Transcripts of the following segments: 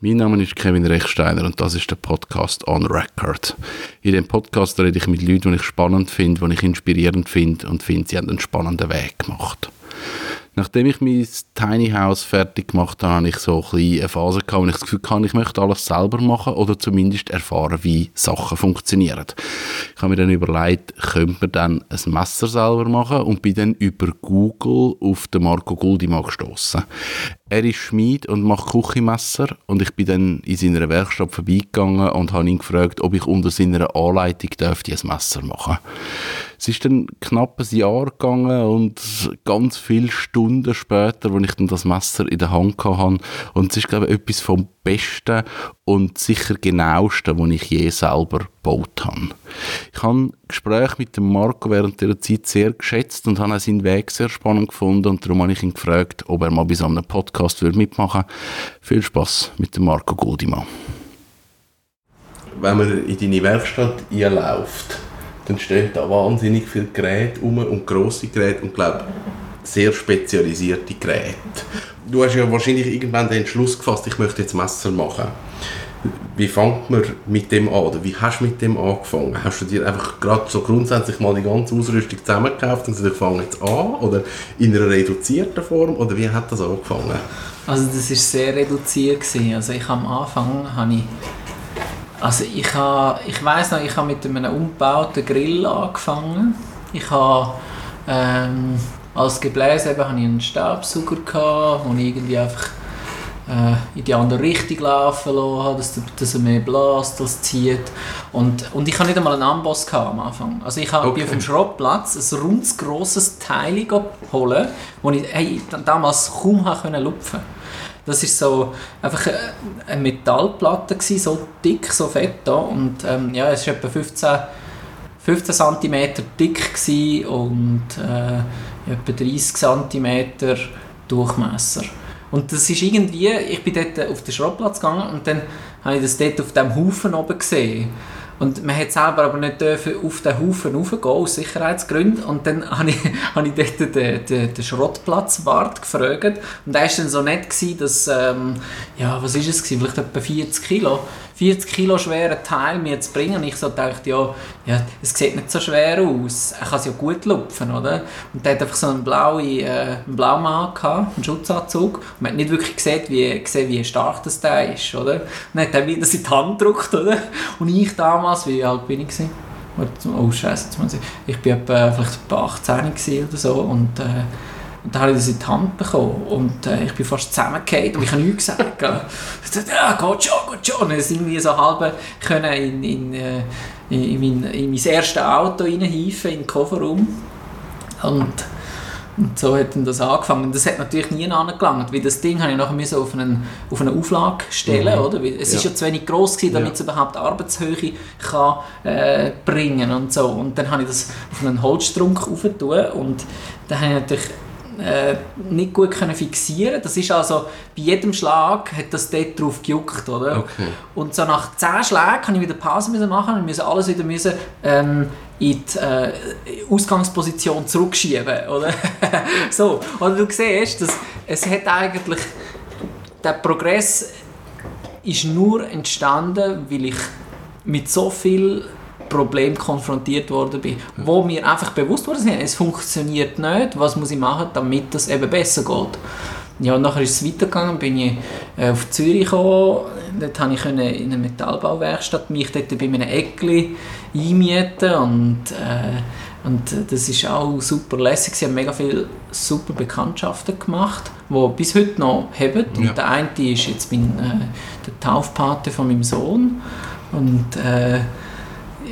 Mein Name ist Kevin Rechsteiner und das ist der Podcast On Record. In dem Podcast rede ich mit Leuten, die ich spannend finde, die ich inspirierend finde und finde, sie haben einen spannenden Weg gemacht. Nachdem ich mein Tiny House fertig gemacht habe, habe ich so ein eine Phase gehabt, wo ich das Gefühl hatte, ich möchte alles selber machen oder zumindest erfahren, wie Sachen funktionieren. Ich habe mir dann überlegt, könnte man dann ein Messer selber machen und bin dann über Google auf den Marco Guldima gestoßen. Er ist Schmied und macht Küchenmesser und ich bin dann in seiner Werkstatt vorbeigegangen und habe ihn gefragt, ob ich unter seiner Anleitung dürfte ein Messer machen. Es ist dann knapp ein Jahr gegangen und ganz viele Stunden später, als ich dann das Messer in der Hand hatte und es ist glaube ich etwas vom Besten und sicher genauesten, was ich je selber gebaut habe. Ich habe Gespräche mit dem Marco während dieser Zeit sehr geschätzt und habe auch seinen Weg sehr spannend gefunden und darum habe ich ihn gefragt, ob er mal bei so einem Podcast mitmachen würde. Viel Spaß mit dem Marco Goldimann. Wenn man in deine Werkstatt einläuft, dann stehen da wahnsinnig viele Geräte rum und grosse Geräte und glaube sehr spezialisierte Geräte. Du hast ja wahrscheinlich irgendwann den Entschluss gefasst, ich möchte jetzt Messer machen. Wie fängt man mit dem an? Oder wie hast du mit dem angefangen? Hast du dir einfach gerade so grundsätzlich mal die ganze Ausrüstung zusammengekauft und gesagt, ich fange jetzt an? Oder in einer reduzierten Form? Oder wie hat das angefangen? Also das war sehr reduziert. Gewesen. Also ich am Anfang habe ich also ich, habe, ich weiss noch, ich habe mit einem umgebauten Grill angefangen. Ich habe ähm, als Gebläse eben, hatte ich einen Staubsauger, gehabt, ich irgendwie einfach äh, in die andere Richtung laufen lassen, dass, dass er mehr bläst, als zieht. Und, und ich hatte nicht einmal einen Amboss am Anfang. Also ich habe okay. auf dem Schrottplatz ein rundes, grosses Teil geholt, das ich hey, damals kaum lupfen konnte. Das ist so einfach eine Metallplatte gewesen, so dick, so fett da und ähm, ja, es war etwa 15, 15 cm dick und äh, etwa 30 cm Durchmesser. Und das ist irgendwie, ich bin dort auf den Schrottplatz gegangen und dann habe ich das dort auf dem Haufen oben gesehen. Und man hat selber aber nicht auf den Haufen raufgehen, aus Sicherheitsgründen. Und dann habe ich, habe ich dort den, den, den Schrottplatzwart gefragt. Und er war dann so nett, gewesen, dass, ähm, ja, was ist es gewesen? Vielleicht etwa 40 Kilo 40 Kilo schweren Teil mir zu bringen. Und ich so dachte, ja, ja, es sieht nicht so schwer aus. Er kann es ja gut lupfen, oder? Und der hat einfach so einen blauen, äh, gehabt, einen Schutzanzug. Und man hat nicht wirklich gesehen, wie, gesehen, wie stark das der ist, oder? Und dann hat er wieder in die Hand gedrückt, oder? Und ich damals, wie alt bin ich gewesen? Oh Scheiße, ich war etwa, vielleicht etwa 18 oder so und äh, und dann habe ich das in die Hand bekommen und äh, ich bin fast zusammengefallen und ich habe nichts gesagt. ich dachte, ja, geht schon, geht schon. Und irgendwie so halb können in, in, äh, in, mein, in mein erstes Auto reinhieven, in den Kofferraum. Und, und so hat dann das angefangen. Und das hat natürlich nie angelangt, weil das Ding habe ich nachher auf, einen, auf eine Auflage stellen, mhm. oder? Weil es ja. ist ja zu wenig groß gewesen, damit ja. es überhaupt Arbeitshöhe kann, äh, bringen und so. Und dann habe ich das auf einen Holzstrunk aufgetan und dann habe ich natürlich äh, nicht gut können fixieren Das ist also, bei jedem Schlag hat das dort drauf gejuckt, oder? Okay. Und so nach 10 Schlägen kann ich wieder Pause müssen machen und musste alles wieder müssen, ähm, in die äh, Ausgangsposition zurückschieben, oder? so, und du siehst, dass es hat eigentlich, der Progress ist nur entstanden, weil ich mit so viel Problem konfrontiert worden bin, wo mir einfach bewusst wurde, es funktioniert nicht, was muss ich machen, damit das eben besser geht. Ja, und nachher ist es weitergegangen, bin ich äh, auf Zürich gekommen, dort konnte ich in eine Metallbauwerkstatt mich dort bei einem Eckli einmieten und, äh, und das ist auch super lässig, sie haben mega viele super Bekanntschaften gemacht, die bis heute noch haben ja. und der eine ist jetzt mein, äh, der Taufpate von meinem Sohn und äh,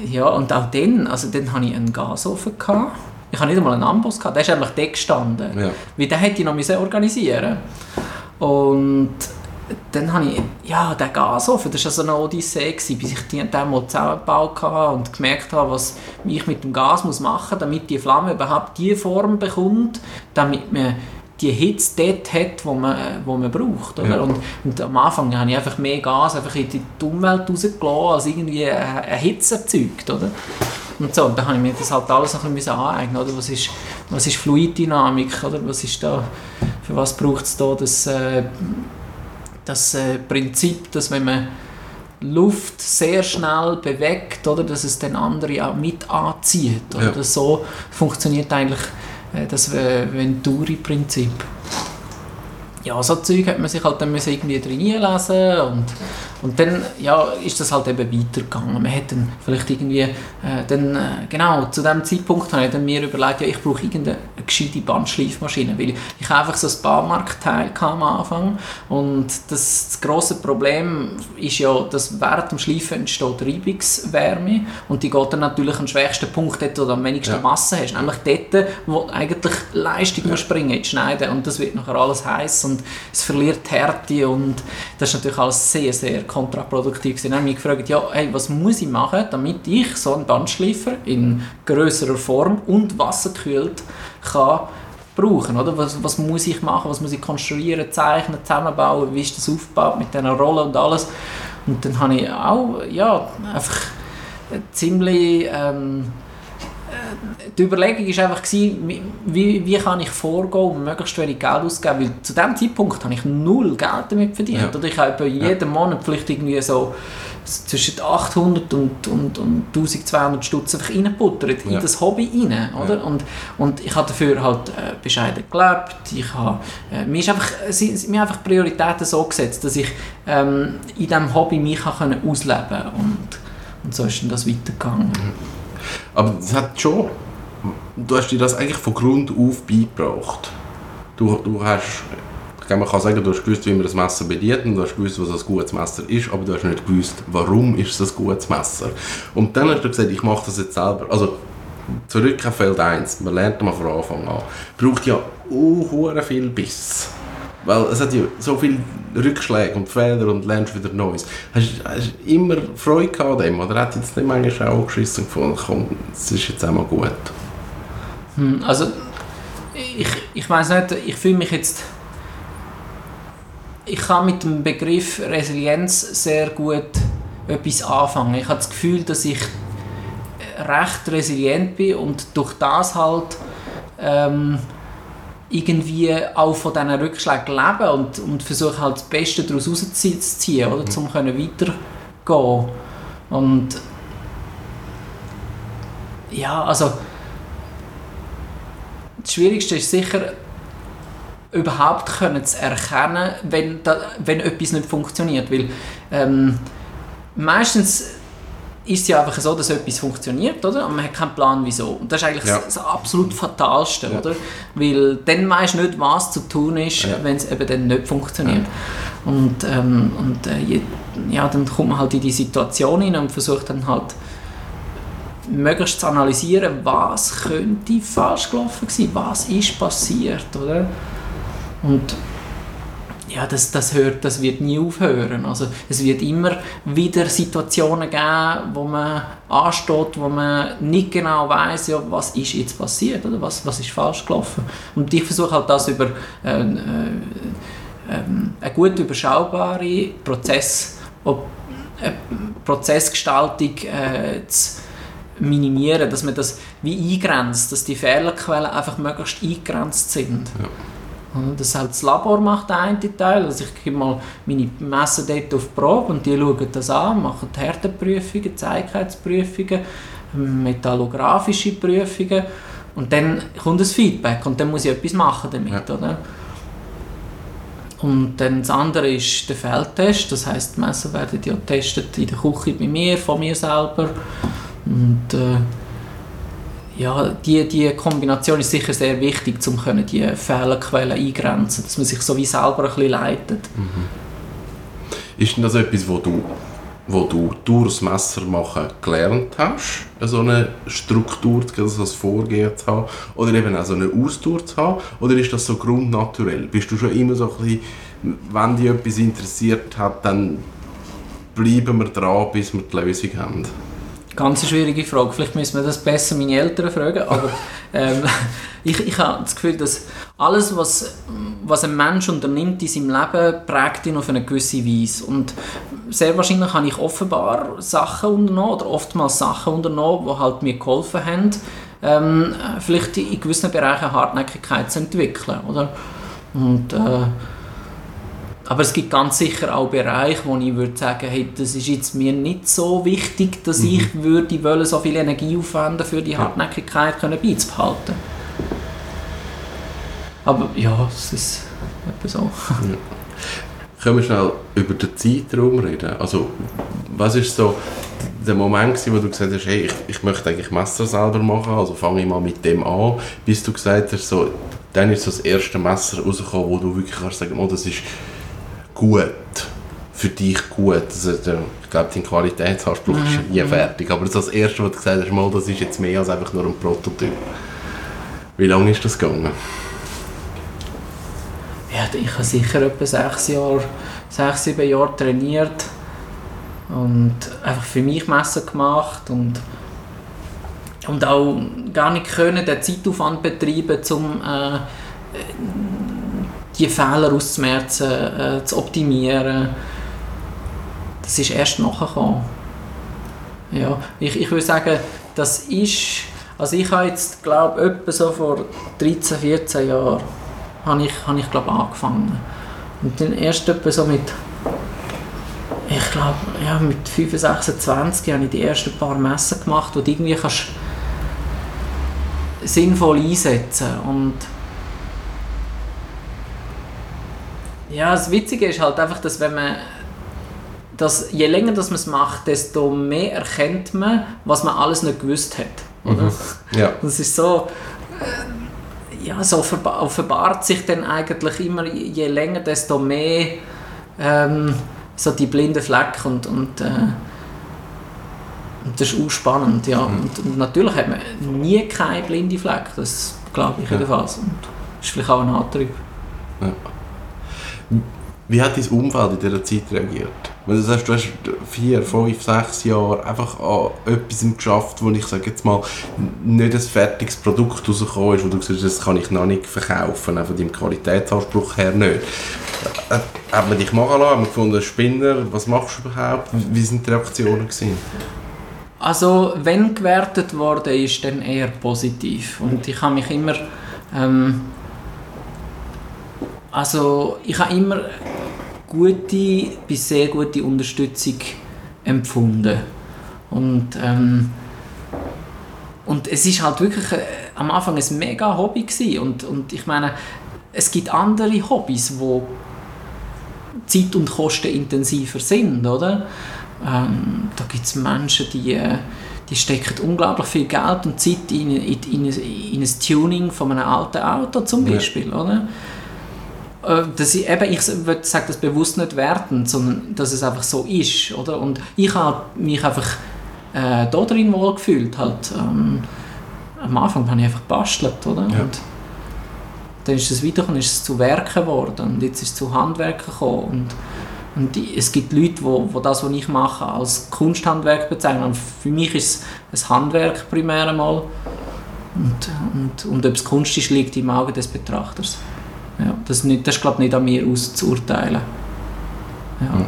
ja, und auch dann, also dann hatte ich einen Gasofen. Gehabt. Ich hatte nicht einmal einen Amboss, gehabt. der ist einfach dort gestanden. Ja. Weil den hätte ich noch organisieren Und dann habe ich, ja, der Gasofen, das war so eine Odyssee, gewesen, bis ich den mal zusammengebaut habe und gemerkt habe, was ich mit dem Gas muss machen muss, damit die Flamme überhaupt die Form bekommt, damit man die Hitze dort hat, wo man, wo man braucht. Oder? Ja. Und, und am Anfang habe ich einfach mehr Gas einfach in die Umwelt rausgelassen, als irgendwie eine, Hitze erzeugt. Oder? Und so, und dann habe ich mir das halt alles noch ein bisschen aneignen. Oder? Was, ist, was ist Fluiddynamik? Oder? Was ist da, für was braucht es da das, äh, das äh, Prinzip, dass wenn man Luft sehr schnell bewegt, oder, dass es den anderen auch mit anzieht. Oder? Ja. So funktioniert eigentlich das äh, Venturi-Prinzip. Ja, so Zeug hat man sich halt dann irgendwie drin lesen und, und dann ja, ist das halt eben weitergegangen. Man hat dann vielleicht irgendwie, äh, dann, äh, genau, zu dem Zeitpunkt habe ich dann mir überlegt, ja, ich brauche irgendeine gescheite Bandschleifmaschine, weil ich einfach so ein Baumarktteil am Anfang und das, das grosse Problem ist ja, dass während dem Schleifen entsteht Reibungswärme und die geht dann natürlich am schwächsten Punkt dort, wo du am wenigsten Ja. Masse hast, nämlich dort, wo eigentlich Leistung muss springen ins Schneiden und das wird nachher alles heiß und es verliert Härte und das ist natürlich alles sehr, sehr kontraproduktiv gewesen. Dann habe ich mich gefragt, ja, hey, was muss ich machen, damit ich so einen Bandschleifer in größerer Form und wasserkühlt kann brauchen, oder? Was, was muss ich machen, was muss ich konstruieren, zeichnen, zusammenbauen, wie ist das aufgebaut mit diesen Rollen und alles. Und dann habe ich auch, ja, einfach ziemlich... Ähm, die Überlegung war einfach, gewesen, wie, wie, kann ich vorgehen und möglichst wenig Geld ausgeben, weil zu diesem Zeitpunkt habe ich null Geld damit verdient. Ja. Oder ich habe jeden Monat vielleicht irgendwie so zwischen 800 und, und, und 1200 Stutz einfach reingebuttert in Ja. das Hobby rein, oder? Ja. Und, und ich habe dafür halt äh, bescheiden gelebt, ich habe, äh, mir, ist einfach, sie, mir einfach Prioritäten so gesetzt, dass ich ähm, in diesem Hobby mich kann ausleben konnte und, und so ist dann das weitergegangen. Aber es hat schon. Du hast dir das eigentlich von Grund auf beigebracht. Du, du hast. Man kann sagen, du hast gewusst, wie man das Messer bedient und du hast gewusst, was ein gutes Messer ist, aber du hast nicht gewusst, warum ist es ein gutes Messer. Und dann hast du gesagt, ich mache das jetzt selber. Also, zurück auf Feld 1, man lernt mal von Anfang an, braucht ja auch viel Biss. Weil es hat ja so viele Rückschläge und Fehler und lernst wieder Neues. Hast du immer Freude gehabt an dem? Oder hat jetzt nicht manchmal auch geschissen gefunden, komm, es ist jetzt einmal gut? Hm, Also, ich, ich weiß nicht, ich fühle mich jetzt. Ich kann mit dem Begriff Resilienz sehr gut etwas anfangen. Ich habe das Gefühl, dass ich recht resilient bin und durch das halt ähm, irgendwie auch von diesen Rückschlägen leben und, und versuche halt das Beste daraus rauszuziehen, oder, um können weitergehen. Und ja, also das Schwierigste ist sicher, überhaupt können zu erkennen, wenn, da, wenn etwas nicht funktioniert. Weil ähm, meistens ist es ja einfach so, dass etwas funktioniert, oder? Und man hat keinen Plan, wieso. Und das ist eigentlich Ja. das, das absolut Fatalste, Ja. oder? Weil dann weisst du nicht, was zu tun ist, Ja. wenn es eben dann nicht funktioniert. Und, ähm, und äh, ja, dann kommt man halt in die Situation hinein und versucht dann halt möglichst zu analysieren, was könnte falsch gelaufen sein, was ist passiert, oder? Und ja, das, das, hört, das wird nie aufhören. Also es wird immer wieder Situationen geben, wo man ansteht, wo man nicht genau weiß, ja, was ist jetzt passiert oder was, was ist falsch gelaufen. Und ich versuche halt das über äh, äh, ähm, eine gut überschaubare Prozess, ob, äh, Prozessgestaltung äh, zu minimieren, dass man das wie eingrenzt, dass die Fehlerquellen einfach möglichst eingrenzt sind. Ja. Und Das halt das Labor macht der eine Teil, also ich gebe mal meine Messer dort auf die Probe und die schauen das an, machen Härteprüfungen, Zeigheitsprüfungen, metallografische Prüfungen und dann kommt das Feedback und dann muss ich etwas machen damit, Ja. oder? Und dann das andere ist der Feldtest, das heißt, die Messer werden ja getestet in der Küche bei mir, von mir selber. Und äh, ja, die, die Kombination ist sicher sehr wichtig, um können die Fehlerquellen eingrenzen, dass man sich so wie selber ein bisschen leitet. Ist denn das etwas, wo du, wo du durchs Messer machen gelernt hast, so eine Struktur, also das Vorgehen zu haben, oder eben auch so eine Ausdauer zu haben, oder ist das so grundnaturell? Bist du schon immer so ein bisschen, wenn dich etwas interessiert hat, dann bleiben wir dran, bis wir die Lösung haben? Ganz schwierige Frage. Vielleicht müssen wir das besser meine Eltern fragen. Aber ähm, ich, ich habe das Gefühl, dass alles, was, was ein Mensch unternimmt in seinem Leben, prägt ihn auf eine gewisse Weise. Und sehr wahrscheinlich habe ich offenbar Sachen unternommen oder oftmals Sachen unternommen, die halt mir geholfen haben, ähm, vielleicht in gewissen Bereichen Hartnäckigkeit zu entwickeln. Oder? Und äh, aber es gibt ganz sicher auch Bereiche, wo ich würde sagen, hey, das ist jetzt mir nicht so wichtig, dass mhm. ich würde wollen, so viel Energie aufwenden für die Hartnäckigkeit können beizubehalten. Aber ja, es ist etwa so. Ja. Können wir schnell über den Zeitraum reden? Also, was ist so der Moment, wo du gesagt hast, hey, ich, ich möchte eigentlich Messer selber machen, also fange ich mal mit dem an, bis du gesagt hast, so, dann ist so das erste Messer rausgekommen, wo du wirklich kannst sagen, oh, das ist gut, für dich gut. Also, ich glaube, dein Qualitätsanspruch mhm. ist nie fertig, aber das, das erste, was du gesagt hast, mal, das ist jetzt mehr als einfach nur ein Prototyp. Wie lange ist das gegangen? ja, ich habe sicher etwa sechs Jahre, sechs, sieben Jahre trainiert und einfach für mich Messen gemacht und, und auch gar nicht können, den Zeitaufwand betreiben, um äh, die Fehler auszumerzen, äh, zu optimieren. Das ist erst nachgekommen. Ja, ich, ich würde sagen, das ist, also ich habe jetzt, glaube ich, etwa so vor 13, 14 Jahren habe ich, habe ich glaube angefangen. Und dann erst etwa so mit, ich glaube, ja, mit 25, 26 habe ich die ersten paar Messen gemacht, wo du irgendwie kannst sinnvoll einsetzen und ja, das Witzige ist halt einfach, dass wenn man dass je länger das man es macht, desto mehr erkennt man, was man alles nicht gewusst hat. Oder? Mhm. Ja. Das ist so, ja, so offenbart sich dann eigentlich immer, je länger, desto mehr ähm, so die blinden Flecken und, und, äh, und das ist auch spannend, ja. Mhm. Und, und, natürlich hat man nie keine blinde Fleck, das glaube ich ja. jedenfalls. Und das ist vielleicht auch ein Antrieb. Ja. Wie hat dein Umfeld in dieser Zeit reagiert? Weil du sagst, du hast vier, fünf, sechs Jahre einfach an etwas geschafft, wo ich sage jetzt mal nicht ein fertiges Produkt rausgekommen ist, wo du sagst, das kann ich noch nicht verkaufen, von deinem Qualitätsanspruch her nicht. Äh, hat man dich machen lassen, hat man gefunden, Spinner, was machst du überhaupt? Wie sind die Reaktionen gewesen? Also, wenn gewertet wurde, ist dann eher positiv. Und ich habe mich immer... Ähm, also, ich habe immer gute bis sehr gute Unterstützung empfunden. Und, ähm, und es ist halt wirklich äh, am Anfang ein mega Hobby gewesen. Und, und ich meine, es gibt andere Hobbys, wo Zeit und Kosten intensiver sind, oder? Ähm, da gibt es Menschen, die, äh, die stecken unglaublich viel Geld und Zeit in, in, in, in ein Tuning von einem alten Auto zum Beispiel, ja. oder? Äh, dass ich, eben, ich würde sagen, das bewusst nicht werten, sondern dass es einfach so ist, oder? Und ich habe mich einfach äh, da drin wohl gefühlt, halt. Ähm, am Anfang habe ich einfach gebastelt, oder? Ja. Und dann ist es weitergekommen, ist es zu Werken geworden und jetzt ist es zu Handwerken gekommen und, und es gibt Leute, die wo, wo das, was ich mache, als Kunsthandwerk bezeichnen. Und für mich ist es ein Handwerk primär einmal und, und, und ob es Kunst ist, liegt im Auge des Betrachters. Das, nicht, das ist glaube nicht an mir auszuurteilen. Ja.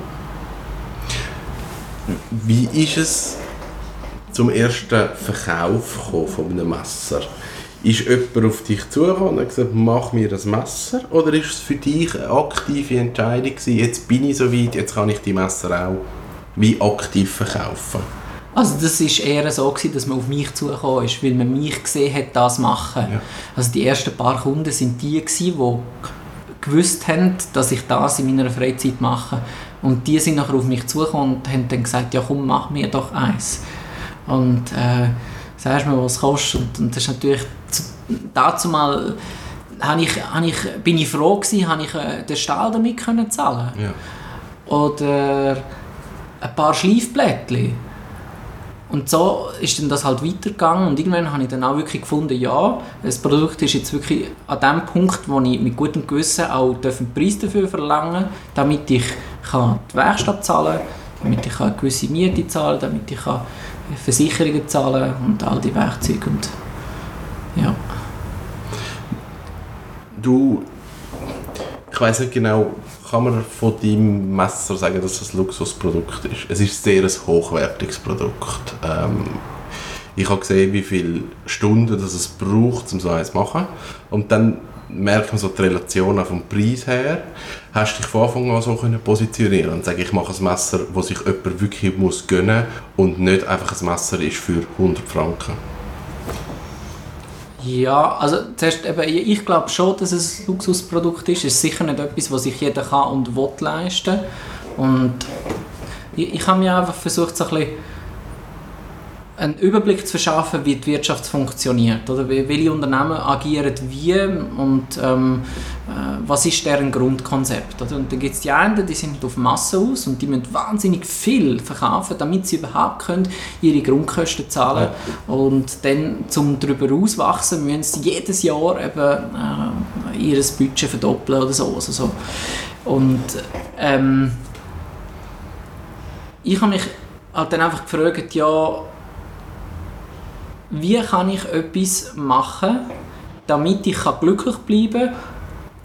Wie ist es zum ersten Verkauf von einem Messer? Ist jemand auf dich zugekommen und gesagt, mach mir das Messer? Oder ist es für dich eine aktive Entscheidung gewesen, jetzt bin ich so weit, jetzt kann ich die Messer auch wie aktiv verkaufen? Also das ist eher so gewesen, dass man auf mich zugekommen ist, weil man mich gesehen hat, das machen. Ja. Also die ersten paar Kunden sind die gewesen, die gewusst haben, dass ich das in meiner Freizeit mache. Und die sind nachher auf mich zugekommen und haben dann gesagt, ja komm, mach mir doch eins. Und äh, sagst mir, was es kostet. Und, und das ist natürlich, dazu mal ich, ich, bin ich froh gewesen, habe ich äh, den Stahl damit können zahlen ja. Oder ein paar Schleifblättchen und so ist dann das halt weitergegangen und irgendwann habe ich dann auch wirklich gefunden, ja, das Produkt ist jetzt wirklich an dem Punkt, wo ich mit gutem Gewissen auch einen Preis dafür verlangen damit ich kann die Werkstatt zahlen damit ich eine gewisse Miete zahlen damit ich Versicherungen zahlen und all die Werkzeuge und ja. Du, ich weiß nicht genau, kann man von deinem Messer sagen, dass es ein Luxusprodukt ist. Es ist sehr ein hochwertiges Produkt. Ähm, ich habe gesehen, wie viele Stunden das es braucht, um so eins zu machen. Und dann merkt man so die Relation vom Preis her. Hast du dich von Anfang an so positionieren und sagen, ich mache ein Messer, das sich jemand wirklich muss gönnen und nicht einfach ein Messer ist für 100 Franken? Ja, also zuerst eben, ich glaube schon, dass es ein Luxusprodukt ist. Es ist sicher nicht etwas, was sich jeder kann und will leisten. Und ich, ich habe mir einfach versucht, so ein bisschen einen Überblick zu verschaffen, wie die Wirtschaft funktioniert. Oder welche Unternehmen agieren wie und ähm, äh, was ist deren Grundkonzept. Oder? Und dann gibt es die einen, die sind auf Masse aus und die müssen wahnsinnig viel verkaufen, damit sie überhaupt können ihre Grundkosten zahlen ja. Und dann, um darüber auswachsen, müssen sie jedes Jahr eben, äh, ihr Budget verdoppeln oder so. Also so. Und ähm, ich habe mich halt dann einfach gefragt, ja, wie kann ich etwas machen, damit ich glücklich bleiben kann,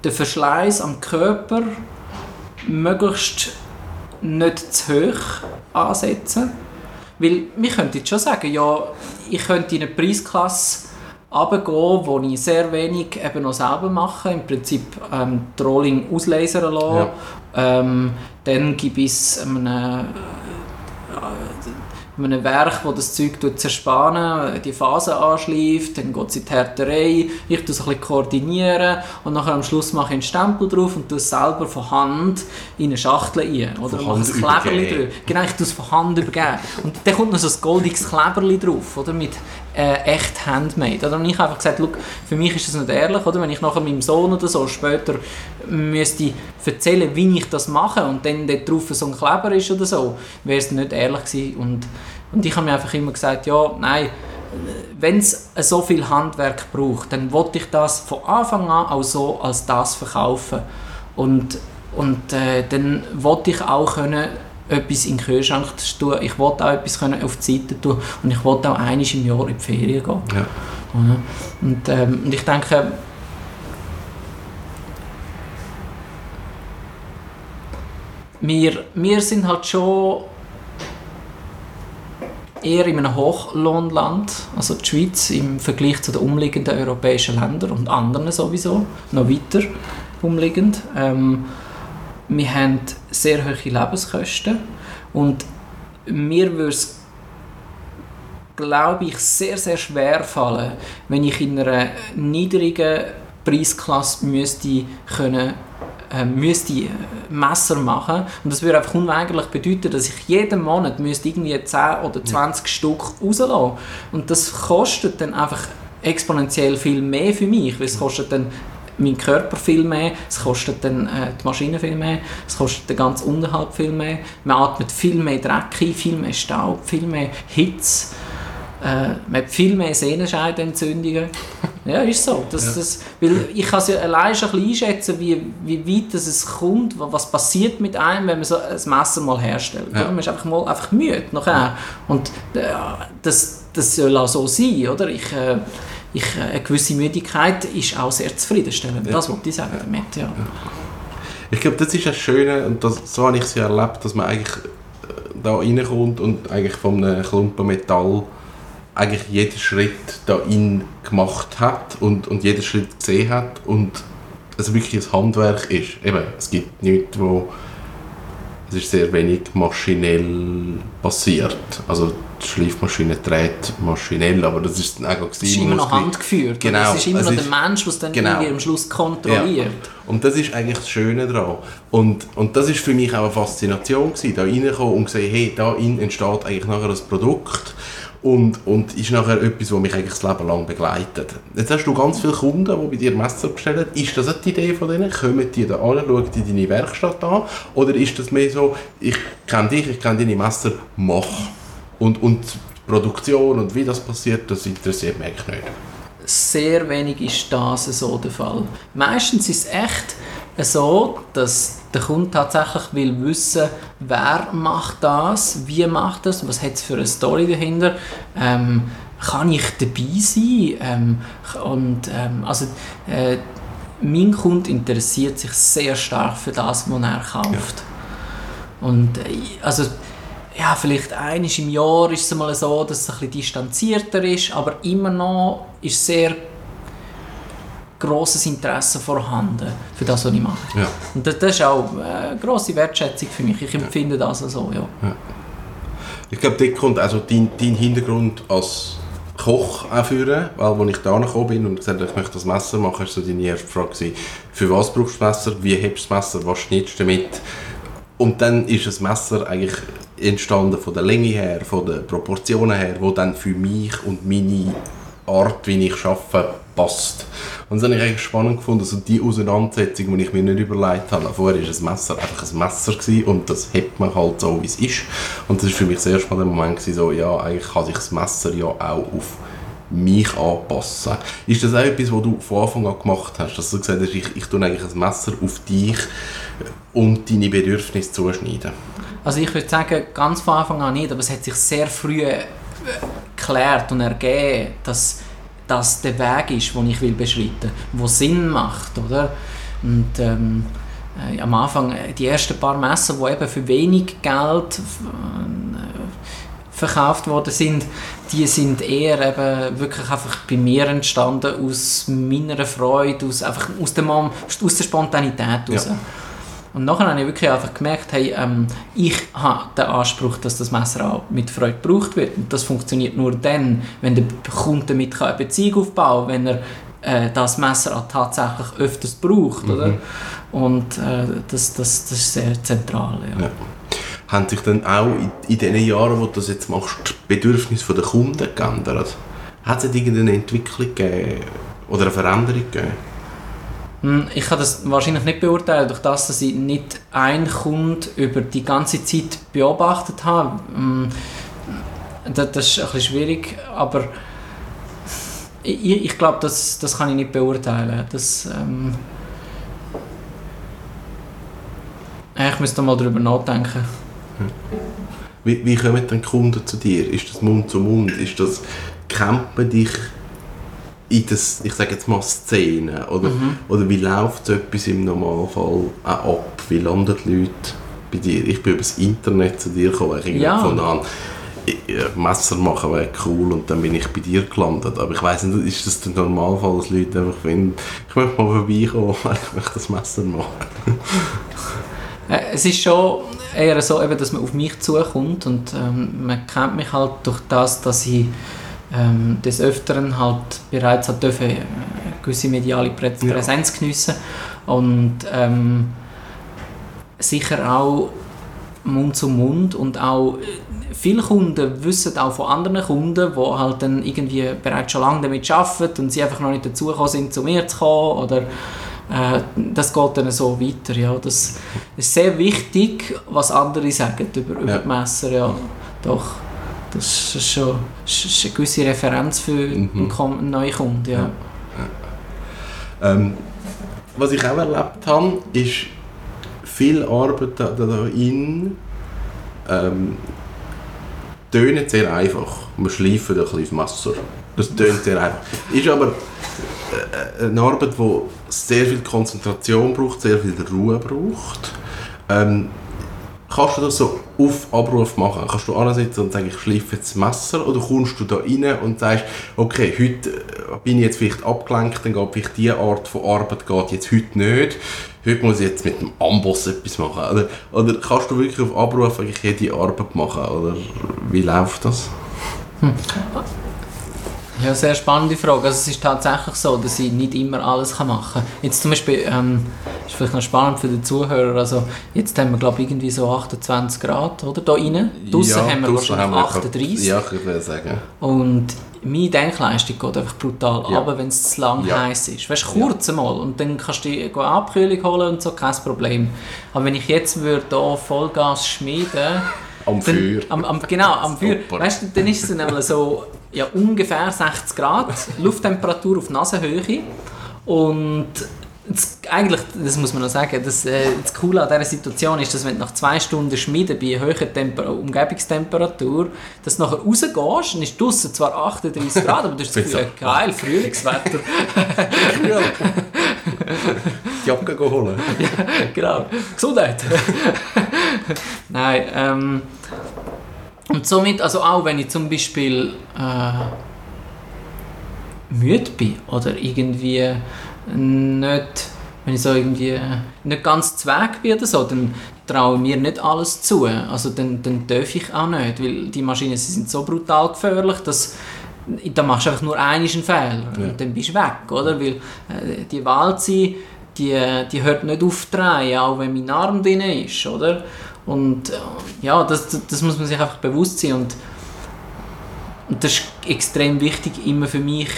den Verschleiß am Körper möglichst nicht zu hoch ansetzen. Weil wir könnten jetzt schon sagen, ja, ich könnte in eine Preisklasse runtergehen, wo ich sehr wenig eben noch selber mache, im Prinzip ähm, Trolling auslasern lassen. Ja. Ähm, dann gebe ich es einem äh, einem Werk, das das Zeug zerspannen, die Phase anschleift, dann geht es in die Härterei, ich tue es ein bisschen koordinieren und nachher am Schluss mache ich einen Stempel drauf und tue es selber von Hand in eine Schachtel ein. Oder von mache ein Kleberli drauf. Genau, ich tue es von Hand übergeben. Und dann kommt noch so ein goldiges Kleberli drauf, oder, mit äh, echt Handmade. Oder? Und ich habe einfach gesagt, look, für mich ist das nicht ehrlich, oder? wenn ich nachher meinem Sohn oder so später müsste erzählen, wie ich das mache und dann dort drauf so ein Kleber ist oder so, wäre es nicht ehrlich gewesen. Und, und ich habe mir einfach immer gesagt, ja, nein, wenn es so viel Handwerk braucht, dann wollte ich das von Anfang an auch so als das verkaufen. Und, und äh, dann wollte ich auch können etwas in den Kühlschrank tun. Ich wollte auch etwas können auf die Seite tun und ich wollte auch einmal im Jahr in die Ferien gehen. Ja. Und, ähm, und ich denke, wir, wir sind halt schon eher in einem Hochlohnland, also die Schweiz im Vergleich zu den umliegenden europäischen Ländern und anderen sowieso, noch weiter umliegend. Ähm, wir haben sehr hohe Lebenskosten und mir würde es glaube ich sehr sehr schwer fallen, wenn ich in einer niedrigen Preisklasse müsste können äh, müsste Messer machen und das würde einfach unweigerlich bedeuten, dass ich jeden Monat müsste irgendwie 10 oder 20 ja. Stück rauslassen und das kostet dann einfach exponentiell viel mehr für mich, weil es kostet dann mein Körper viel mehr, es kostet dann äh, die Maschine viel mehr, es kostet den ganzen Unterhalt viel mehr, man atmet viel mehr Dreck ein, viel mehr Staub, viel mehr Hitze, äh, man hat viel mehr Sehnenscheidenentzündungen. ja, ist so. Das, ja. Das, weil ich kann es ja allein schon ein bisschen einschätzen, wie, wie weit das es kommt, was passiert mit einem, wenn man so ein Messer mal herstellt. Ja. Man ist einfach mal einfach müde nachher. Und äh, das, das soll auch so sein, oder? Ich, äh, ich, äh, eine gewisse Müdigkeit ist auch sehr zufriedenstellend. Ja. Das wollte ich sagen damit, ja. Ich glaube, das ist das Schöne und das, so habe ich es ja erlebt, dass man eigentlich äh, da reinkommt und eigentlich von einem Klumpen Metall eigentlich jeden Schritt da in gemacht hat und, und jeden Schritt gesehen hat und es wirklich ein Handwerk ist. Eben, es gibt nichts, wo es ist sehr wenig maschinell passiert. Also die Schleifmaschine dreht maschinell, aber das ist dann auch Es ist immer noch handgeführt. Genau. Es ist immer noch der Mensch, der es dann genau. irgendwie am Schluss kontrolliert. Ja. Und das ist eigentlich das Schöne daran. Und, und das ist für mich auch eine Faszination gewesen, da reinkommen und sehen, hey, da entsteht eigentlich nachher ein Produkt und, und ist nachher etwas, was mich eigentlich das Leben lang begleitet. Jetzt hast du ganz viele Kunden, die bei dir Messer bestellen. Ist das die Idee von denen? Kommen die da an, schauen die deine Werkstatt an? Oder ist das mehr so, ich kenne dich, ich kenne deine Messer, mach. Und, und die Produktion und wie das passiert, das interessiert mich eigentlich nicht. Sehr wenig ist das so der Fall. Meistens ist es echt so, dass der Kunde tatsächlich will wissen, wer macht das, wie macht das, was hat es für eine Story dahinter, ähm, kann ich dabei sein ähm, und ähm, also äh, mein Kunde interessiert sich sehr stark für das, was er kauft. Ja. Und äh, also ja, vielleicht eines im Jahr ist es mal so, dass es ein bisschen distanzierter ist, aber immer noch ist sehr grosses Interesse vorhanden für das, was ich mache. Ja. Und das, das ist auch eine grosse Wertschätzung für mich. Ich empfinde das so, ja. Ich glaube, dort kommt also dein, dein Hintergrund als Koch auch führen, weil als ich da gekommen bin und gesagt habe, ich möchte das Messer machen, war so deine erste Frage, gewesen, für was brauchst du das Messer, wie hebst du das Messer, was schnittst du damit? Und dann ist das Messer eigentlich entstanden von der Länge her, von den Proportionen her, wo dann für mich und meine Art, wie ich arbeite, passt. Und das habe ich eigentlich spannend gefunden, also die Auseinandersetzung, die ich mir nicht überlegt habe. Vorher war ein Messer einfach ein Messer gewesen und das hebt man halt so, wie es ist. Und das war für mich das erste Mal der Moment, gewesen, so, ja, eigentlich kann sich das Messer ja auch auf mich anpassen. Ist das auch etwas, was du von Anfang an gemacht hast, dass du gesagt hast, ich, ich tue eigentlich ein Messer auf dich und deine Bedürfnisse zuschneiden? Also ich würde sagen, ganz von Anfang an nicht, aber es hat sich sehr früh äh, geklärt und ergeben, dass das der Weg ist, den ich will beschreiten will, der Sinn macht, oder? Und ähm, äh, am Anfang, äh, die ersten paar Messer, die eben für wenig Geld äh, verkauft worden sind, die sind eher eben wirklich einfach bei mir entstanden aus meiner Freude, aus, einfach aus, dem, aus der Spontanität heraus. Ja. Und nachher habe ich wirklich einfach gemerkt, hey, ähm, ich habe den Anspruch, dass das Messer auch mit Freude gebraucht wird. Und das funktioniert nur dann, wenn der Kunde damit eine Beziehung aufbauen kann, wenn er äh, das Messer auch tatsächlich öfters braucht. Mhm. Oder? Und äh, das, das, das ist sehr zentral. Ja. ja. Haben sich dann auch in, in den Jahren, wo du das jetzt machst, die Bedürfnisse der Kunden geändert? Hat es irgendeine Entwicklung gegeben oder eine Veränderung gegeben? Hm, ich kann das wahrscheinlich nicht beurteilen, durch das, dass ich nicht einen Kunden über die ganze Zeit beobachtet habe. Hm, das, ist ein bisschen schwierig, aber ich, ich glaube, das, das kann ich nicht beurteilen. Das, ähm ich müsste mal darüber nachdenken. Wie, wie kommen denn Kunden zu dir? Ist das Mund zu Mund? Ist das, campen dich in das, ich sage jetzt mal Szene oder, mhm. oder wie läuft so etwas im Normalfall auch ab? Wie landen die Leute bei dir? Ich bin über das Internet zu dir gekommen, ich ja. von an Messer machen wäre cool und dann bin ich bei dir gelandet. Aber ich weiß nicht, ist das der Normalfall, dass Leute einfach finden, ich möchte mal vorbeikommen, ich möchte das Messer machen? Äh, es ist schon eher so, eben, dass man auf mich zukommt und ähm, man kennt mich halt durch das, dass ich ähm, des Öfteren halt bereits hat dürfen, eine äh, gewisse mediale Prä ja. Präsenz geniessen und ähm, sicher auch Mund zu Mund und auch äh, viele Kunden wissen auch von anderen Kunden, die halt dann irgendwie bereits schon lange damit arbeiten und sie einfach noch nicht dazu sind, zu mir zu kommen oder äh, das geht dann so weiter. Ja. Das ist sehr wichtig, was andere sagen über, über ja. die Messer. Ja. Doch. Das ist schon das ist eine gewisse Referenz für mhm. einen neuen Kunden. Ja. ja. Ähm, was ich auch erlebt habe, ist viel Arbeit da, da in ähm, tönen sehr einfach. Man schleift ein bisschen Messer. Das tönt sehr einfach. Ist aber äh, eine Arbeit, die sehr viel Konzentration braucht, sehr viel Ruhe braucht. Ähm, Kannst du das so auf Abruf machen? Kannst du ansitzen und sagen, ich schleife jetzt das Messer oder kommst du da rein und sagst, okay, heute äh, bin ich jetzt vielleicht abgelenkt, dann geht vielleicht diese Art von Arbeit geht jetzt heute nicht. Heute muss ich jetzt mit dem Amboss etwas machen. Oder, oder kannst du wirklich auf Abruf eigentlich jede Arbeit machen? Oder wie läuft das? Hm. Ja, sehr spannende Frage. Also es ist tatsächlich so, dass ich nicht immer alles machen kann. Jetzt zum Beispiel, ähm, ist vielleicht noch spannend für den Zuhörer, also jetzt haben wir glaube ich irgendwie so 28 Grad, oder, da rein. Draussen ja, haben wir wahrscheinlich haben wir 38. Ja, ich würde sagen. Und meine Denkleistung geht einfach brutal ja. aber wenn es zu lang ja. heiß ist. Weißt du, kurz ja. einmal und dann kannst du die Abkühlung holen und so, kein Problem. Aber wenn ich jetzt würde hier Vollgas schmieden am Feuer. Am, am, genau, am Feuer. Weißt du, dann ist es nämlich so ja, ungefähr 60 Grad, Lufttemperatur auf Nasenhöhe und das, eigentlich, das muss man noch sagen, das, äh, das Coole an dieser Situation ist, dass wenn du nach zwei Stunden Schmieden bei höherer Temper Umgebungstemperatur, dass du nachher rausgehst und ist draußen zwar 38 Grad, aber du hast das Gefühl, geil, Frühlingswetter. Die Jacke holen. ja, genau. Gesundheit. Nein, ähm, und somit, also auch wenn ich zum Beispiel äh, müde bin oder irgendwie nicht, wenn ich so irgendwie nicht ganz zweck bin oder so, dann traue ich mir nicht alles zu. Also dann, dann darf ich auch nicht, weil die Maschinen sie sind so brutal gefährlich, dass da machst du einfach nur einen Fehler Ja. und dann bist du weg, oder? Weil äh, die Walze, die, die hört nicht auf drehen, auch wenn mein Arm drin ist, oder? Und äh, ja, das, das, das muss man sich einfach bewusst sein und, und das ist extrem wichtig immer für mich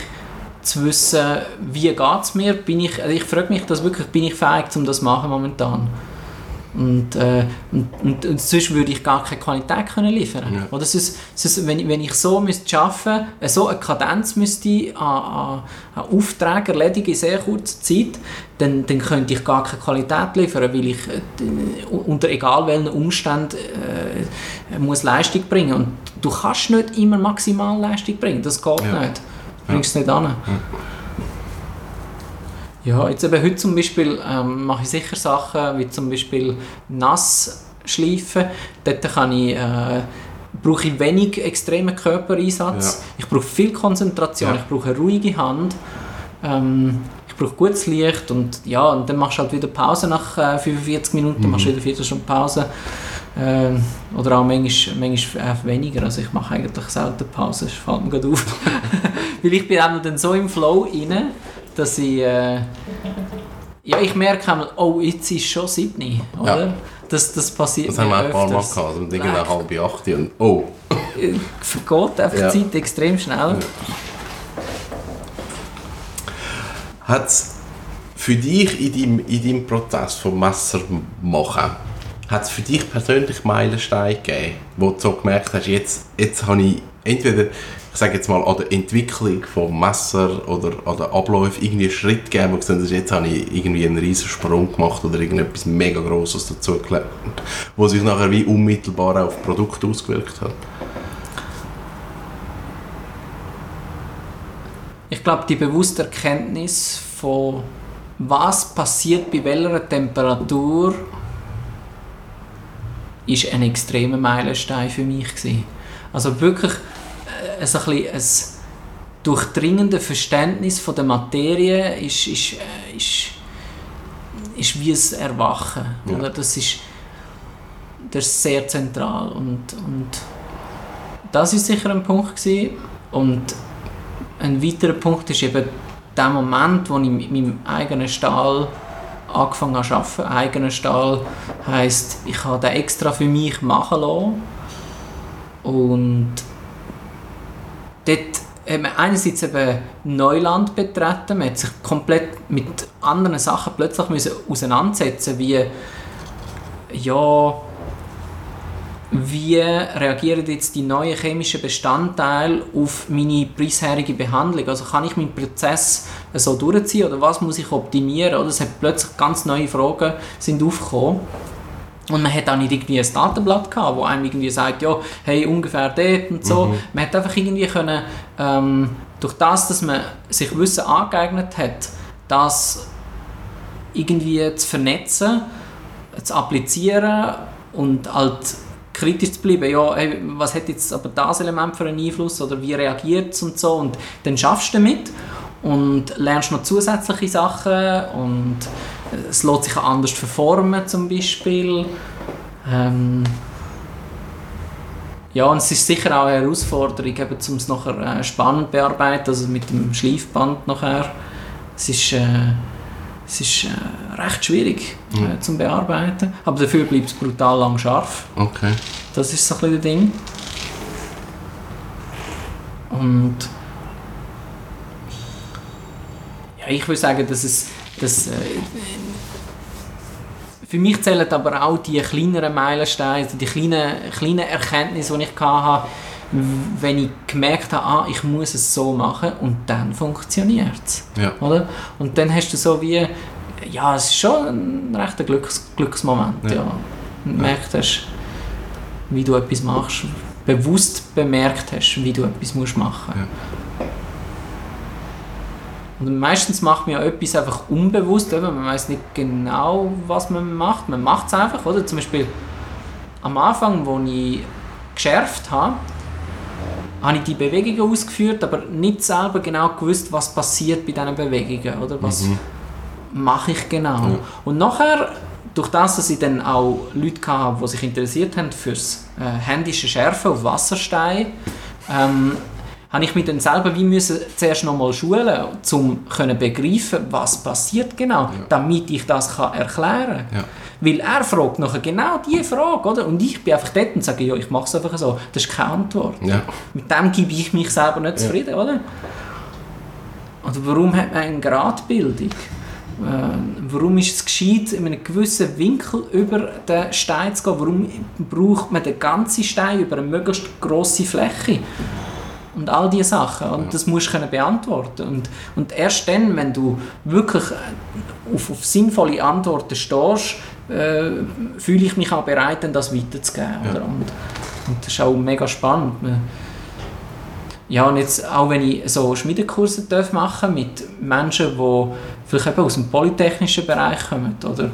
zu wissen, wie geht es mir, bin ich, also ich frage mich das wirklich, bin ich fähig, um das zu machen momentan? Und, äh, und, und, und sonst würde ich gar keine Qualität können liefern Ja. Oder sonst, sonst, wenn, ich- wenn ich so müsste arbeiten müsste, so eine Kadenz müsste an, an, an Aufträge erledigen in sehr kurzer Zeit, dann, dann könnte ich gar keine Qualität liefern, weil ich äh, unter egal welchen Umständen äh, muss Leistung bringen Und du kannst nicht immer maximal Leistung bringen, das geht Ja. nicht. Du bringst es nicht an. Ja, jetzt eben heute zum Beispiel ähm, mache ich sicher Sachen wie zum Beispiel nass schleifen. Dort kann ich, äh, brauche ich wenig extremen Körpereinsatz. Ja. Ich brauche viel Konzentration, Ja. ich brauche eine ruhige Hand. Ähm, ich brauche gutes Licht und ja, und dann machst du halt wieder Pause nach äh, 45 Minuten, dann machst du wieder 4 Stunden Pause. Ähm, oder auch manchmal, manchmal äh, weniger. Also ich mache eigentlich selten Pause, das fällt mir gerade auf. Weil ich bin auch dann so im Flow rein, dass ich... Äh, ja, ich merke einmal, oh, jetzt ist schon 7, oder? Ja. Das, das passiert Das haben wir auch ein paar Mal gehabt. Also irgendwie halb acht und oh. Äh, Vergeht einfach Ja. die Zeit extrem schnell. Hat es für dich in deinem, in deinem Prozess vom Messer machen, hat es für dich persönlich Meilensteine gegeben, wo du so gemerkt hast, jetzt, jetzt habe ich entweder, ich sage jetzt mal, an der Entwicklung vom Messer oder an den Abläufen irgendwie einen Schritt du gesagt hast, jetzt habe ich irgendwie einen riesen Sprung gemacht oder irgendetwas mega Grosses dazu gelernt, wo sich nachher wie unmittelbar auf Produkt ausgewirkt hat? Ich glaube, die bewusste Erkenntnis von was passiert bei welcher Temperatur ist ein extremer Meilenstein für mich gewesen. Also wirklich ein, bisschen ein durchdringendes Verständnis von der Materie ist, ist, äh, ist, ist wie ein Erwachen. Ja. Oder? Das, ist, das ist sehr zentral und, und das ist sicher ein Punkt gewesen. und ein weiterer Punkt ist eben der Moment, wo ich mit meinem eigenen Stahl angefangen habe zu arbeiten. Eigener Stahl heisst, ich habe den extra für mich machen lassen. Und dort hat man einerseits eben Neuland betreten, man hat sich komplett mit anderen Sachen plötzlich müssen auseinandersetzen wie ja, wie reagieren jetzt die neuen chemischen Bestandteile auf meine bisherige Behandlung? Also kann ich meinen Prozess so durchziehen oder was muss ich optimieren? Oder es hat plötzlich ganz neue Fragen sind aufgekommen. Und man hat auch nicht irgendwie ein Datenblatt gehabt, wo einem irgendwie sagt, ja, hey, ungefähr dort und so. Man hat einfach irgendwie können, ähm, durch das, dass man sich Wissen angeeignet hat, das irgendwie zu vernetzen, zu applizieren und halt kritisch zu bleiben, ja, hey, was hat jetzt aber das Element für einen Einfluss oder wie reagiert es und so? Und dann schaffst du damit und lernst noch zusätzliche Sachen und es lässt sich auch anders verformen zum Beispiel. Ähm, ja, und es ist sicher auch eine Herausforderung, eben, um es nachher äh, spannend zu bearbeiten, also mit dem Schleifband nachher. Es ist, äh, es ist äh, recht schwierig äh, zum Bearbeiten, aber dafür bleibt es brutal lang scharf. Okay. Das ist so ein bisschen das Ding. Und ja, ich würde sagen, dass es dass, äh, für mich zählen aber auch die kleineren Meilensteine, also die kleinen, kleinen Erkenntnisse, die ich hatte, wenn ich gemerkt habe, ah, ich muss es so machen und dann funktioniert es. Ja. Oder? Und dann hast du so wie, ja, es ist schon ein rechter Glücks Glücksmoment. Ja. Ja. Und merkt hast, wie du etwas machst, bewusst bemerkt hast, wie du etwas musst machen Ja. Und meistens macht man ja etwas einfach unbewusst, eben, man weiß nicht genau, was man macht. Man macht es einfach, oder? Zum Beispiel am Anfang, wo ich geschärft habe, habe ich die Bewegungen ausgeführt, aber nicht selber genau gewusst, was passiert bei diesen Bewegungen, oder? Was, mache ich genau? Ja. Und nachher, durch das, dass ich dann auch Leute hatte, die sich interessiert haben fürs äh, händische Schärfen auf Wasserstein, ähm, habe ich mich dann selber wie müssen zuerst noch mal schulen, um können begreifen, was passiert genau, damit ich das kann erklären. Ja. Weil er fragt nachher genau diese Frage, oder? Und ich bin einfach dort und sage, ja, ich mache es einfach so. Das ist keine Antwort. Ja. Mit dem gebe ich mich selber nicht Ja. zufrieden, oder? Und warum hat man eine Gradbildung? Äh, warum ist es gescheit, in einem gewissen Winkel über den Stein zu gehen? Warum braucht man den ganzen Stein über eine möglichst grosse Fläche? Und all diese Sachen. Und das musst du können beantworten. Und, und erst dann, wenn du wirklich äh, auf, auf sinnvolle Antworten stehst, äh, fühle ich mich auch bereit, dann das weiterzugeben. Ja. Oder? Und, und das ist auch mega spannend. Ja, und jetzt auch wenn ich so Schmiedekurse darf machen mit Menschen, die vielleicht eben aus dem polytechnischen Bereich kommen oder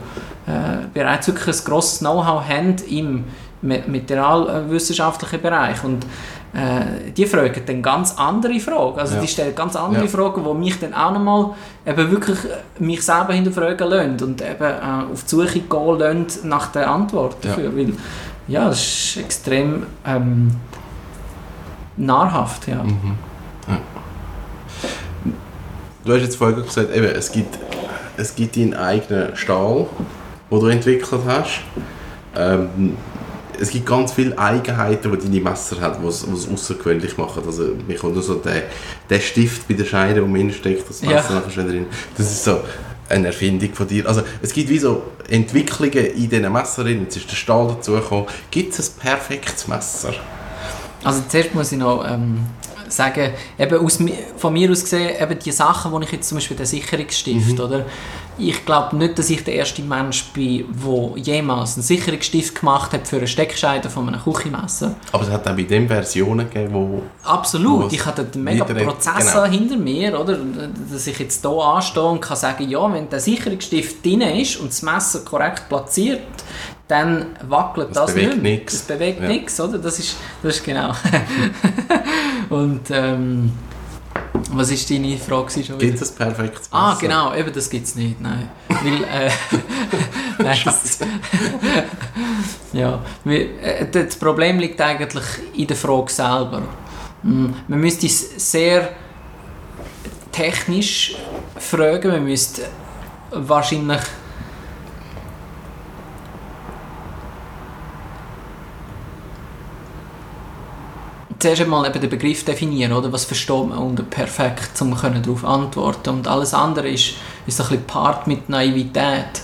äh, bereits wirklich ein grosses Know-how haben im materialwissenschaftlichen Bereich und äh, die fragen dann ganz andere Fragen. Also Ja. die stellen ganz andere Ja. Fragen, die mich dann auch nochmal eben wirklich mich selber hinterfragen lassen und eben äh, auf die Suche gehen lassen nach der Antwort Ja. dafür. Weil, ja, das ist extrem ähm, nahrhaft, ja. Mhm. Ja. Du hast jetzt vorher gesagt, eben, es gibt, es gibt deinen eigenen Stahl, den du entwickelt hast. Ähm, es gibt ganz viele Eigenheiten, die deine Messer haben, die es außergewöhnlich machen. Also, mir kommt nur so der, der Stift bei der Scheide, der drin steckt, das Messer Ja. nachher schon drin. Das ist so eine Erfindung von dir. Also, es gibt wie so Entwicklungen in diesen Messern. Jetzt ist der Stahl dazugekommen. Gibt es ein perfektes Messer? Also zuerst muss ich noch ähm, sagen, eben aus, von mir aus gesehen, eben die Sachen, die ich jetzt zum Beispiel den Sicherungsstift, oder? Ich glaube nicht, dass ich der erste Mensch bin, der jemals einen Sicherungsstift gemacht hat für eine Steckscheide von einem Küchenmesser. Aber es hat auch bei den Versionen gegeben, wo Absolut, ich hatte einen mega Prozess genau. hinter mir, oder? dass ich jetzt hier anstehe und kann sagen, ja, wenn der Sicherungsstift drin ist und das Messer korrekt platziert, dann wackelt Das das, bewegt nicht mehr. Das bewegt Ja. nichts, oder? Das ist, das ist genau. und ähm, was ist deine Frage schon gibt es perfektes Messer? Ah, genau, eben das gibt es nicht, nein. Weil, äh, nein, das, ja, äh, das Problem liegt eigentlich in der Frage selber. Mm, Man müsste es sehr technisch fragen, man müsste wahrscheinlich zuerst einmal eben den Begriff definieren, oder? Was versteht man unter perfekt, um darauf antworten Und alles andere ist, ist ein bisschen Part mit Naivität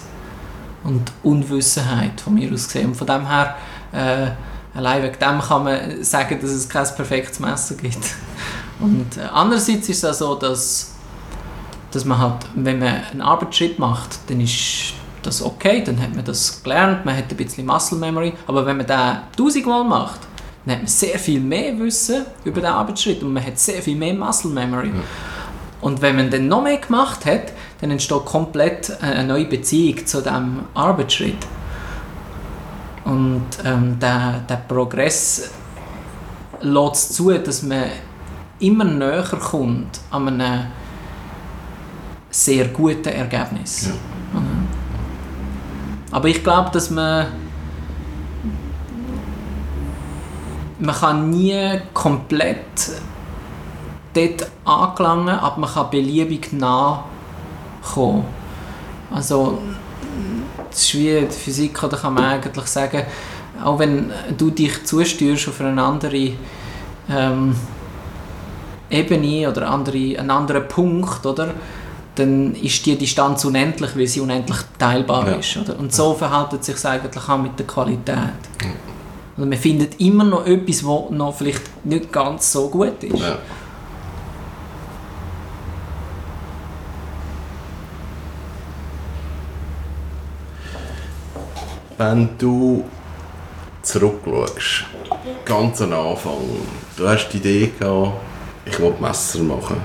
und Unwissenheit von mir aus gesehen. Und von dem her, äh, allein wegen dem kann man sagen, dass es kein perfektes Messer gibt. Und äh, andererseits ist es auch so, dass, dass man halt, wenn man einen Arbeitsschritt macht, dann ist das okay, dann hat man das gelernt, man hat ein bisschen Muscle Memory, aber wenn man den tausendmal macht, dann hat man sehr viel mehr Wissen über den Arbeitsschritt und man hat sehr viel mehr Muscle Memory. Und wenn man dann noch mehr gemacht hat, dann entsteht komplett eine neue Beziehung zu diesem Arbeitsschritt. Und ähm, der, der Progress lässt zu, dass man immer näher kommt an einem sehr guten Ergebnis. Mhm. Aber ich glaube, dass man man kann nie komplett dort angelangen, aber man kann beliebig nah kommen. Also das ist wie die Physik, da kann man eigentlich sagen, auch wenn du dich zusteuerst auf eine andere ähm, Ebene oder andere, einen anderen Punkt, oder? dann ist die Distanz unendlich, weil sie unendlich teilbar Ja. ist. Oder? Und so verhält es sich eigentlich auch mit der Qualität. Also man findet immer noch etwas, was noch vielleicht nicht ganz so gut ist. Ja. Wenn du zurückschaust, ganz am Anfang, du hast die Idee gehabt, ich will Messer machen.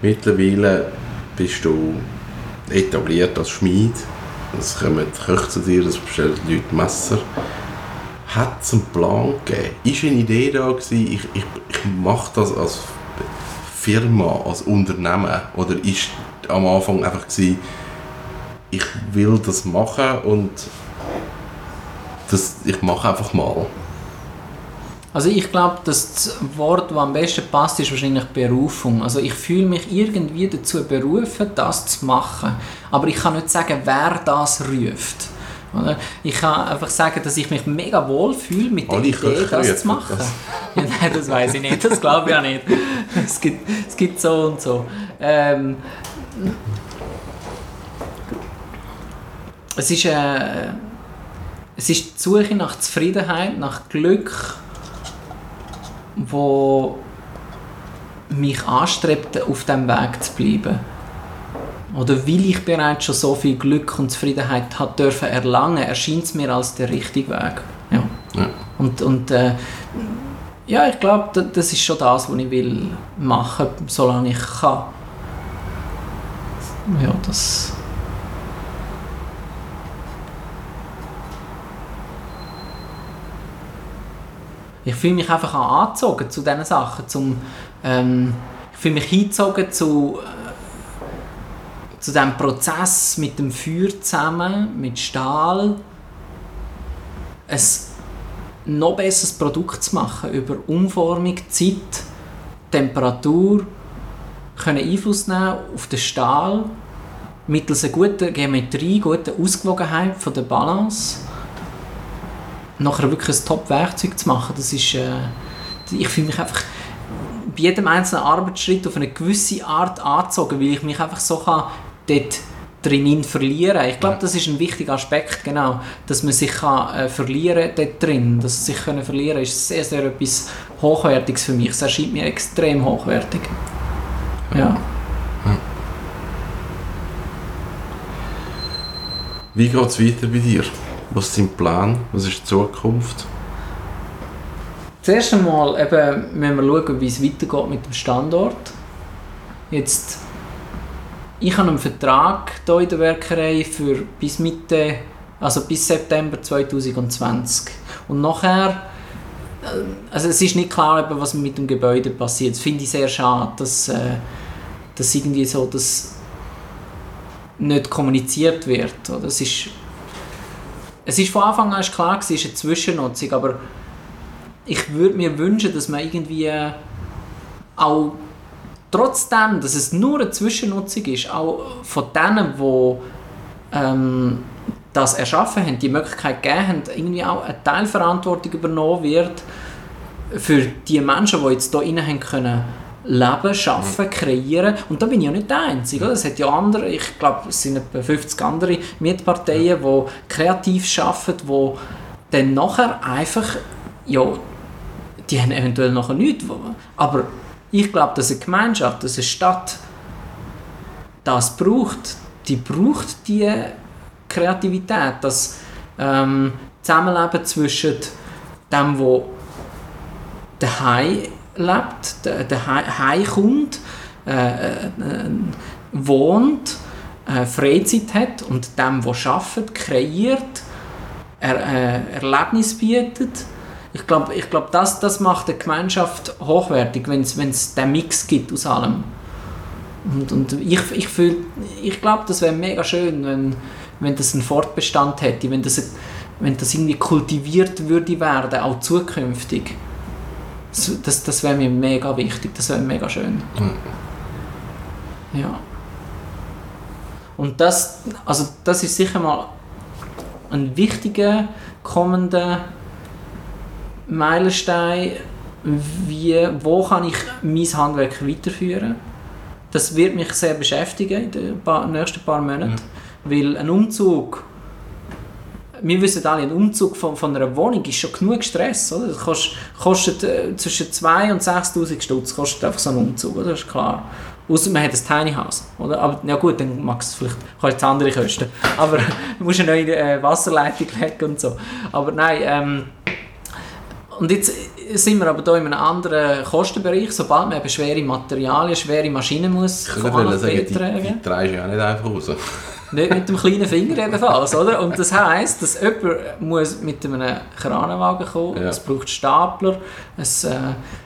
Mittlerweile bist du etabliert als Schmied. Es kommen Köche zu dir, es bestellen Leute Messer. Hat es einen Plan gegeben? Ist eine Idee da gewesen, ich, ich, ich mache das als Firma, als Unternehmen? Oder ist am Anfang einfach gewesen, ich will das machen und das, ich mache einfach mal. Also ich glaube, das Wort, das am besten passt, ist wahrscheinlich Berufung. Also ich fühle mich irgendwie dazu berufen, das zu machen. Aber ich kann nicht sagen, wer das ruft. Oder? Ich kann einfach sagen, dass ich mich mega wohl fühle mit der Alle Idee, das zu machen. das. Ja, nein, das weiß ich nicht. Das glaube ich auch nicht. Es gibt, es gibt so und so. Ähm, es ist, äh, es ist die Suche nach Zufriedenheit, nach Glück, wo mich anstrebt, auf dem Weg zu bleiben. Oder weil ich bereits schon so viel Glück und Zufriedenheit hat dürfen erlangen, erscheint es mir als der richtige Weg. Ja. Ja. Und, und äh, ja, ich glaube, da- das ist schon das, was ich will machen, solange ich kann. Ja, das... Ich fühle mich einfach angezogen zu diesen Sachen. Zum, ähm, ich fühle mich hingezogen zu, zu diesem Prozess mit dem Feuer zusammen, mit Stahl. Ein noch besseres Produkt zu machen über Umformung, Zeit, Temperatur, können Einfluss nehmen auf den Stahl mittels einer guten Geometrie, guten Ausgewogenheit von der Balance nachher wirklich ein Top-Werkzeug zu machen, das ist, äh, ich fühle mich einfach bei jedem einzelnen Arbeitsschritt auf eine gewisse Art angezogen, weil ich mich einfach so kann dort drinnen verlieren. Ich glaube, das ist ein wichtiger Aspekt, genau, dass man sich kann, äh, verlieren dort drin. Das sich können verlieren ist sehr, sehr etwas Hochwertiges für mich. Es erscheint mir extrem hochwertig. Ja. Wie geht es weiter bei dir? Was ist dein Plan? Was ist die Zukunft? Zuerst einmal eben, müssen wir schauen, wie es weitergeht mit dem Standort. Jetzt, ich habe einen Vertrag hier in der Werkerei für bis Mitte, also bis September 2020. Und nachher, äh, also es ist nicht klar, was mit dem Gebäude passiert. Das finde ich sehr schade, dass, äh, dass irgendwie so das nicht kommuniziert wird. Oder? Ist, es ist von Anfang an klar, es ist eine Zwischennutzung, aber ich würde mir wünschen, dass man irgendwie äh, auch trotzdem, dass es nur eine Zwischennutzung ist, auch von denen, die ähm, das erschaffen haben, die Möglichkeit gegeben haben, irgendwie auch eine Teilverantwortung übernommen wird für die Menschen, die jetzt hier rein haben können leben, schaffen, kreieren. Und da bin ich ja nicht der Einzige. Oder? Es hat ja andere, ich glaube, es sind etwa 50 andere Mietparteien, die kreativ arbeiten, die dann nachher einfach, ja, die haben eventuell nachher nichts. Aber ich glaube, dass eine Gemeinschaft, dass eine Stadt das braucht. Die braucht die Kreativität, das ähm, Zusammenleben zwischen dem, wo daheim lebt, der, der heimkommt, äh, äh, wohnt, äh, Freizeit hat und dem, der arbeitet, kreiert, er, äh, Erlebnis bietet. Ich glaube, ich glaub, das, das macht eine Gemeinschaft hochwertig, wenn es den Mix gibt aus allem. Und, und ich, ich, fühl, ich glaube, das wäre mega schön, wenn, wenn das einen Fortbestand hätte, wenn das, wenn das irgendwie kultiviert würde werden, auch zukünftig. Das, das, das wäre mir mega wichtig, das wäre mega schön. Ja. Und das, also das ist sicher mal ein wichtiger kommender Meilenstein, wie, wo kann ich mein Handwerk weiterführen. Das wird mich sehr beschäftigen in den paar, nächsten paar Monaten, weil ein Umzug, wir wissen alle, ein Umzug von, von einer Wohnung ist schon genug Stress, oder? Das kostet, kostet äh, zwischen 2 und 6'000 Stutz, kostet einfach so ein Umzug, oder? Das ist klar. Außer man hat ein Tiny House, oder? Aber ja gut, dann mag es vielleicht, kann jetzt andere kosten. Aber du musst eine neue äh, Wasserleitung legen und so. Aber nein, ähm, und jetzt sind wir aber hier in einem anderen Kostenbereich, sobald man eben schwere Materialien, schwere Maschinen muss Ich nach wollen sagen, die, die du ja nicht einfach raus. Nicht mit dem kleinen Finger jedenfalls, oder? Und das heisst, dass jemand muss mit einem Kranenwagen kommen, Ja. es braucht Stapler, es, äh,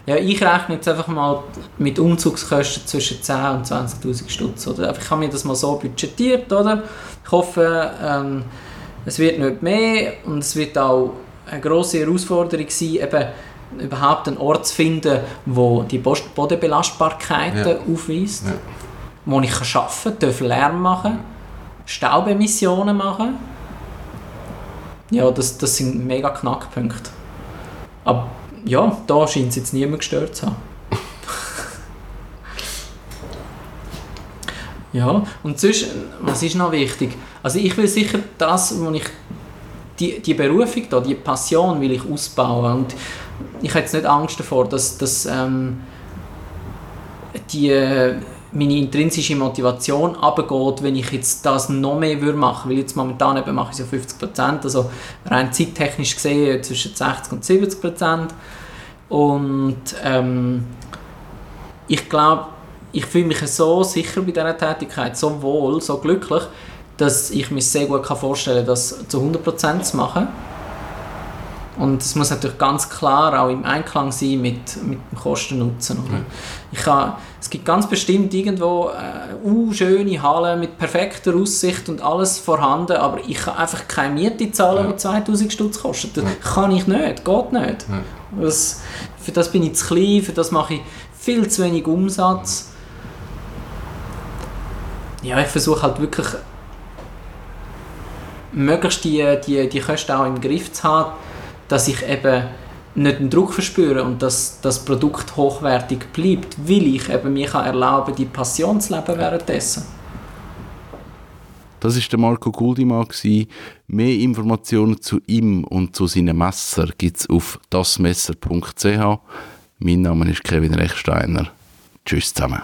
ja, ich rechne jetzt einfach mal mit Umzugskosten zwischen 10 und 20'000 Stutz, oder? Ich habe mir das mal so budgetiert, oder? Ich hoffe, ähm, es wird nicht mehr und es wird auch eine grosse Herausforderung sein, eben überhaupt einen Ort zu finden, wo die Bodenbelastbarkeiten Ja. aufweist, Ja. wo ich arbeiten kann, darf Lärm machen, Staubemissionen machen. Ja, das, das sind mega Knackpunkte. Aber ja, da scheint es jetzt niemand gestört zu haben. ja, und sonst, was ist noch wichtig? Also ich will sicher das, wo ich die, die Berufung da, die Passion will ich ausbauen. Und ich habe jetzt nicht Angst davor, dass, dass ähm, die, äh, meine intrinsische Motivation abgeht, wenn ich jetzt das noch mehr würde machen, weil jetzt momentan eben mache ich ja 50%, also rein zeittechnisch gesehen zwischen 60 und 70% und ähm, ich glaube, ich fühle mich so sicher bei dieser Tätigkeit, so wohl, so glücklich, dass ich mir sehr gut kann vorstellen kann, das zu 100% zu machen. Und es muss natürlich ganz klar auch im Einklang sein mit, mit dem Kosten-Nutzen. Ich kann, es gibt ganz bestimmt irgendwo äh, uh, schöne Hallen mit perfekter Aussicht und alles vorhanden, aber ich kann einfach keine Miete zahlen, Ja. die 2000 Stutz kostet. Das kann ich nicht, geht nicht. Das, für das bin ich zu klein, für das mache ich viel zu wenig Umsatz. Ja, ich versuche halt wirklich möglichst die, die, die Kosten auch im Griff zu haben, dass ich eben nicht den Druck verspüre und dass das Produkt hochwertig bleibt, weil ich eben mir kann erlauben die Passion zu leben währenddessen. Das ist der Marco Guldimann. Mehr Informationen zu ihm und zu seinen Messer gibt es auf dasmesser.ch. Mein Name ist Kevin Rechsteiner. Tschüss zusammen.